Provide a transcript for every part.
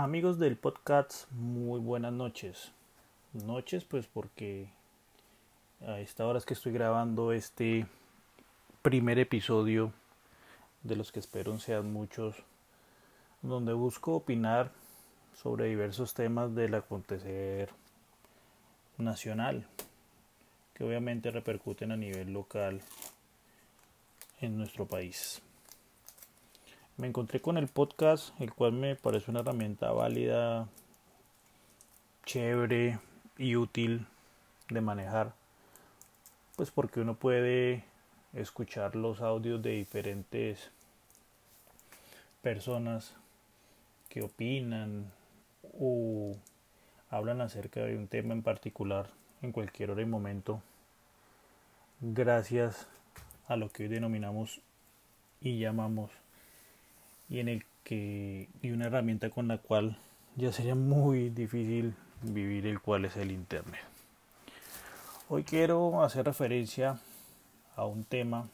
Amigos del podcast, muy buenas noches. Noches pues porque a esta hora es que estoy grabando este primer episodio de los que espero sean muchos, donde busco opinar sobre diversos temas del acontecer nacional, que obviamente repercuten a nivel local en nuestro país me encontré con el podcast, el cual me parece una herramienta válida, chévere y útil de manejar, pues porque uno puede escuchar los audios de diferentes personas que opinan o hablan acerca de un tema en particular en cualquier hora y momento gracias a lo que hoy denominamos y llamamos y en el que y una herramienta con la cual ya sería muy difícil vivir el cual es el internet. Hoy quiero hacer referencia a un tema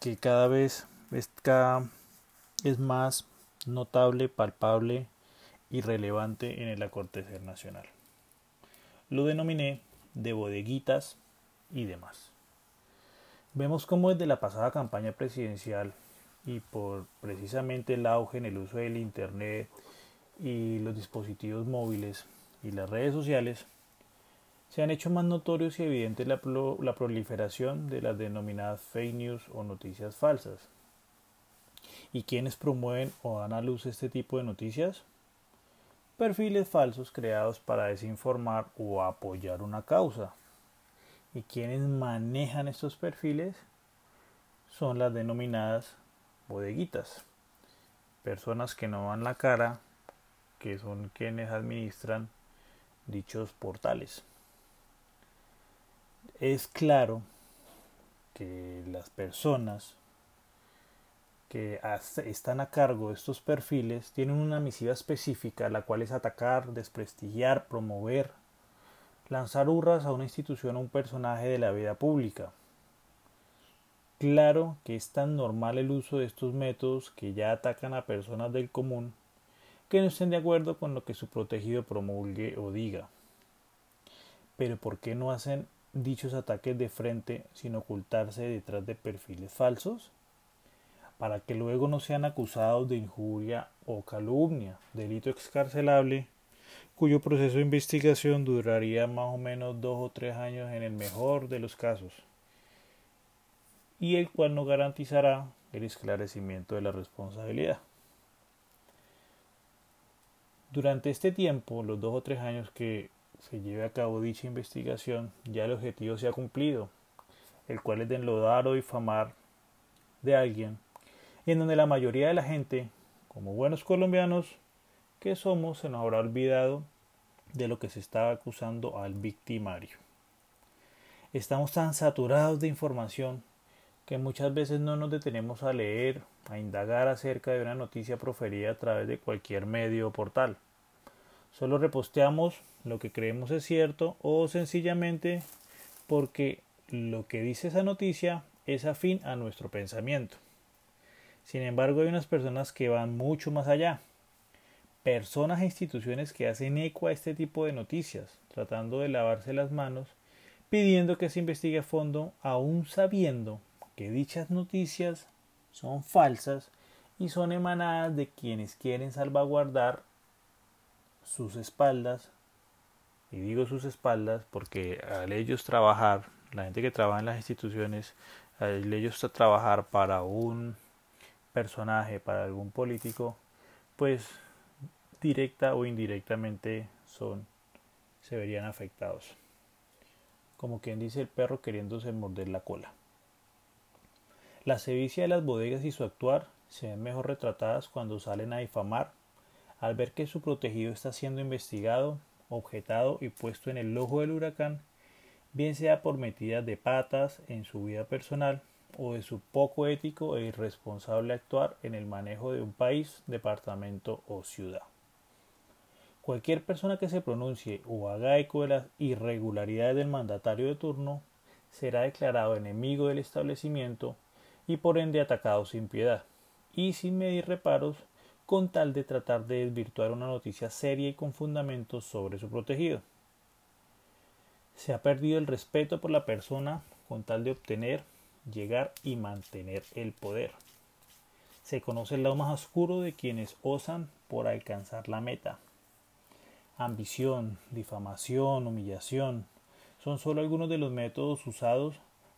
que cada vez es, más notable, palpable y relevante en el acontecer nacional. Lo denominé de bodeguitas y demás. Vemos cómo desde la pasada campaña presidencial y por precisamente el auge en el uso del Internet y los dispositivos móviles y las redes sociales, se han hecho más notorios y evidentes la, proliferación de las denominadas fake news o noticias falsas. ¿Y quiénes promueven o dan a luz este tipo de noticias? Perfiles falsos creados para desinformar o apoyar una causa. ¿Y quienes manejan estos perfiles? Son las denominadas bodeguitas, personas que no dan la cara, que son quienes administran dichos portales. Es claro que las personas que están a cargo de estos perfiles tienen una misiva específica, la cual es atacar, desprestigiar, promover, lanzar hurras a una institución o un personaje de la vida pública, Claro que es tan normal el uso de estos métodos que ya atacan a personas del común que no estén de acuerdo con lo que su protegido promulgue o diga. Pero ¿por qué no hacen dichos ataques de frente sin ocultarse detrás de perfiles falsos? Para que luego no sean acusados de injuria o calumnia, delito excarcelable, cuyo proceso de investigación duraría más o menos dos o tres años en el mejor de los casos y el cual no garantizará el esclarecimiento de la responsabilidad. Durante este tiempo, los dos o tres años que se lleve a cabo dicha investigación, ya el objetivo se ha cumplido, el cual es de enlodar o difamar de alguien, y en donde la mayoría de la gente, como buenos colombianos que somos, se nos habrá olvidado de lo que se estaba acusando al victimario. Estamos tan saturados de información que muchas veces no nos detenemos a leer, a indagar acerca de una noticia proferida a través de cualquier medio o portal. Solo reposteamos lo que creemos es cierto o sencillamente porque lo que dice esa noticia es afín a nuestro pensamiento. Sin embargo, hay unas personas que van mucho más allá. Personas e instituciones que hacen eco a este tipo de noticias, tratando de lavarse las manos, pidiendo que se investigue a fondo, aún sabiendo que dichas noticias son falsas y son emanadas de quienes quieren salvaguardar sus espaldas, y digo sus espaldas porque al ellos trabajar, la gente que trabaja en las instituciones, al ellos trabajar para un personaje, para algún político, pues directa o indirectamente son, se verían afectados. Como quien dice el perro queriéndose morder la cola. La sevicia de las bodegas y su actuar se ven mejor retratadas cuando salen a difamar, al ver que su protegido está siendo investigado, objetado y puesto en el ojo del huracán, bien sea por metidas de patas en su vida personal o de su poco ético e irresponsable actuar en el manejo de un país, departamento o ciudad. Cualquier persona que se pronuncie o haga eco de las irregularidades del mandatario de turno será declarado enemigo del establecimiento y por ende atacado sin piedad y sin medir reparos con tal de tratar de desvirtuar una noticia seria y con fundamentos sobre su protegido. Se ha perdido el respeto por la persona con tal de obtener, llegar y mantener el poder. Se conoce el lado más oscuro de quienes osan por alcanzar la meta. Ambición, difamación, humillación son solo algunos de los métodos usados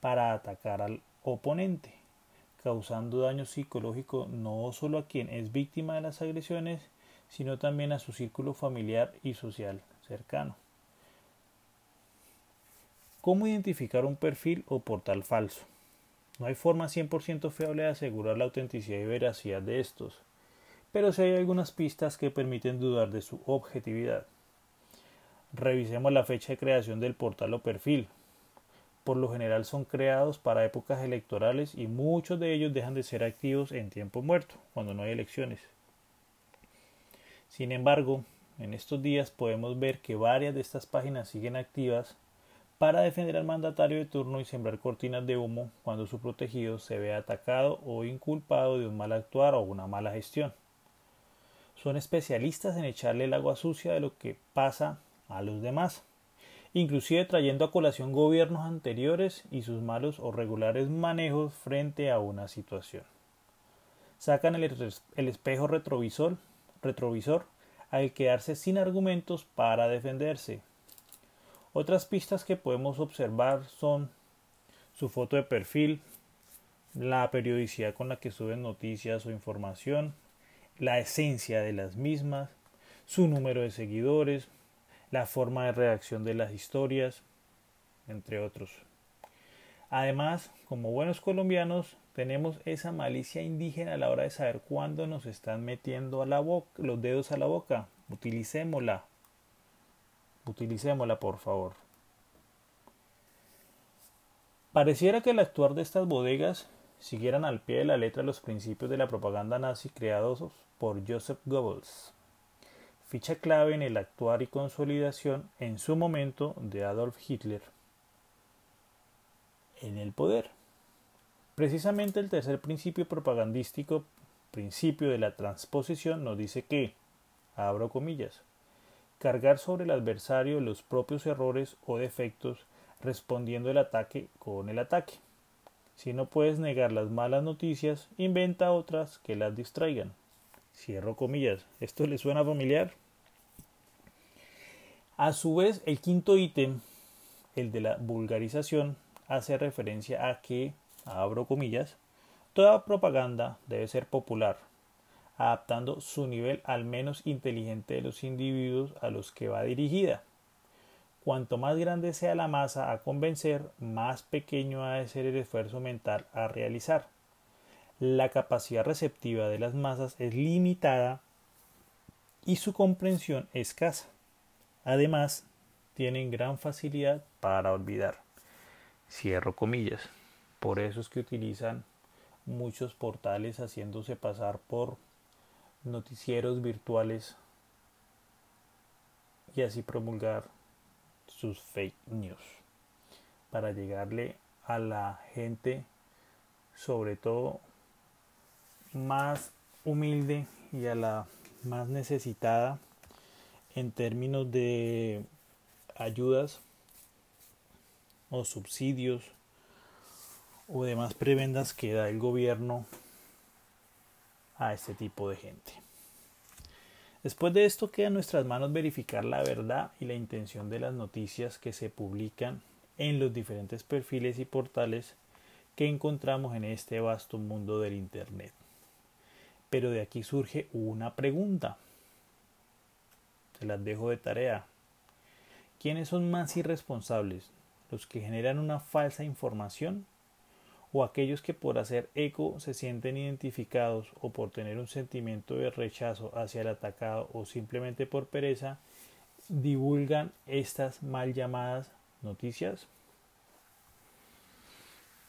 para atacar al oponente, causando daño psicológico no solo a quien es víctima de las agresiones, sino también a su círculo familiar y social cercano. ¿Cómo identificar un perfil o portal falso? No hay forma 100% fiable de asegurar la autenticidad y veracidad de estos, pero sí hay algunas pistas que permiten dudar de su objetividad. Revisemos la fecha de creación del portal o perfil. Por lo general son creados para épocas electorales y muchos de ellos dejan de ser activos en tiempo muerto, cuando no hay elecciones. Sin embargo, en estos días podemos ver que varias de estas páginas siguen activas para defender al mandatario de turno y sembrar cortinas de humo cuando su protegido se ve atacado o inculpado de un mal actuar o una mala gestión. Son especialistas en echarle el agua sucia de lo que pasa a los demás, inclusive trayendo a colación gobiernos anteriores y sus malos o regulares manejos frente a una situación. Sacan el, espejo retrovisor, retrovisor al quedarse sin argumentos para defenderse, otras pistas que podemos observar son su foto de perfil, la periodicidad con la que suben noticias o información, la esencia de las mismas, su número de seguidores, la forma de redacción de las historias, entre otros. Además, como buenos colombianos, tenemos esa malicia indígena a la hora de saber cuándo nos están metiendo a la boca, los dedos a la boca. Utilicémosla. Utilicémosla, por favor. Pareciera que el actuar de estas bodegas siguieran al pie de la letra los principios de la propaganda nazi creados por Joseph Goebbels, ficha clave en el actuar y consolidación en su momento de Adolf Hitler en el poder. Precisamente el tercer principio propagandístico, principio de la transposición, nos dice que, abro comillas, cargar sobre el adversario los propios errores o defectos respondiendo el ataque con el ataque. Si no puedes negar las malas noticias, inventa otras que las distraigan. Cierro comillas. ¿Esto le suena familiar? A su vez, el quinto ítem, el de la vulgarización, hace referencia a que, abro comillas, toda propaganda debe ser popular, adaptando su nivel al menos inteligente de los individuos a los que va dirigida. Cuanto más grande sea la masa a convencer, más pequeño ha de ser el esfuerzo mental a realizar. La capacidad receptiva de las masas es limitada y su comprensión escasa. Además, tienen gran facilidad para olvidar. Cierro comillas. Por eso es que utilizan muchos portales haciéndose pasar por noticieros virtuales y así promulgar sus fake news para llegarle a la gente sobre todo más humilde y a la más necesitada en términos de ayudas o subsidios o demás prebendas que da el gobierno a este tipo de gente. Después de esto queda en nuestras manos verificar la verdad y la intención de las noticias que se publican en los diferentes perfiles y portales que encontramos en este vasto mundo del Internet. Pero de aquí surge una pregunta. Se las dejo de tarea. ¿Quiénes son más irresponsables? ¿Los que generan una falsa información o aquellos que por hacer eco se sienten identificados o por tener un sentimiento de rechazo hacia el atacado o simplemente por pereza divulgan estas mal llamadas noticias.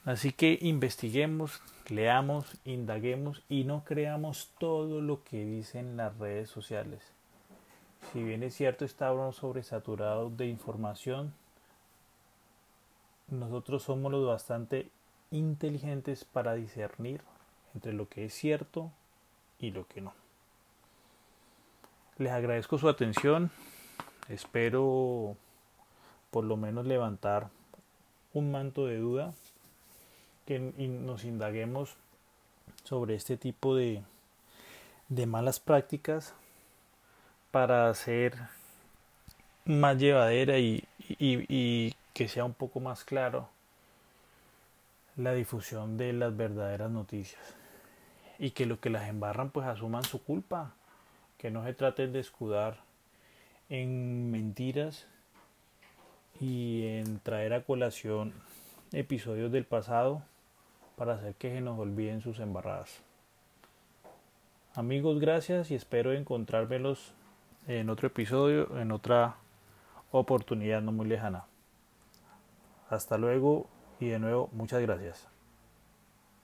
Así que investiguemos, leamos, indaguemos y no creamos todo lo que dicen las redes sociales. Si bien es cierto, estamos sobresaturados de información, nosotros somos los bastante inteligentes para discernir entre lo que es cierto y lo que no. Les agradezco su atención. Espero por lo menos levantar un manto de duda que nos indaguemos sobre este tipo de, de malas prácticas para hacer más llevadera y, y, que sea un poco más claro la difusión de las verdaderas noticias. Y que los que las embarran pues asuman su culpa. Que no se traten de escudar en mentiras y en traer a colación episodios del pasado para hacer que se nos olviden sus embarradas. Amigos, gracias y espero encontrármelos en otro episodio, en otra oportunidad no muy lejana. Hasta luego y de nuevo muchas gracias.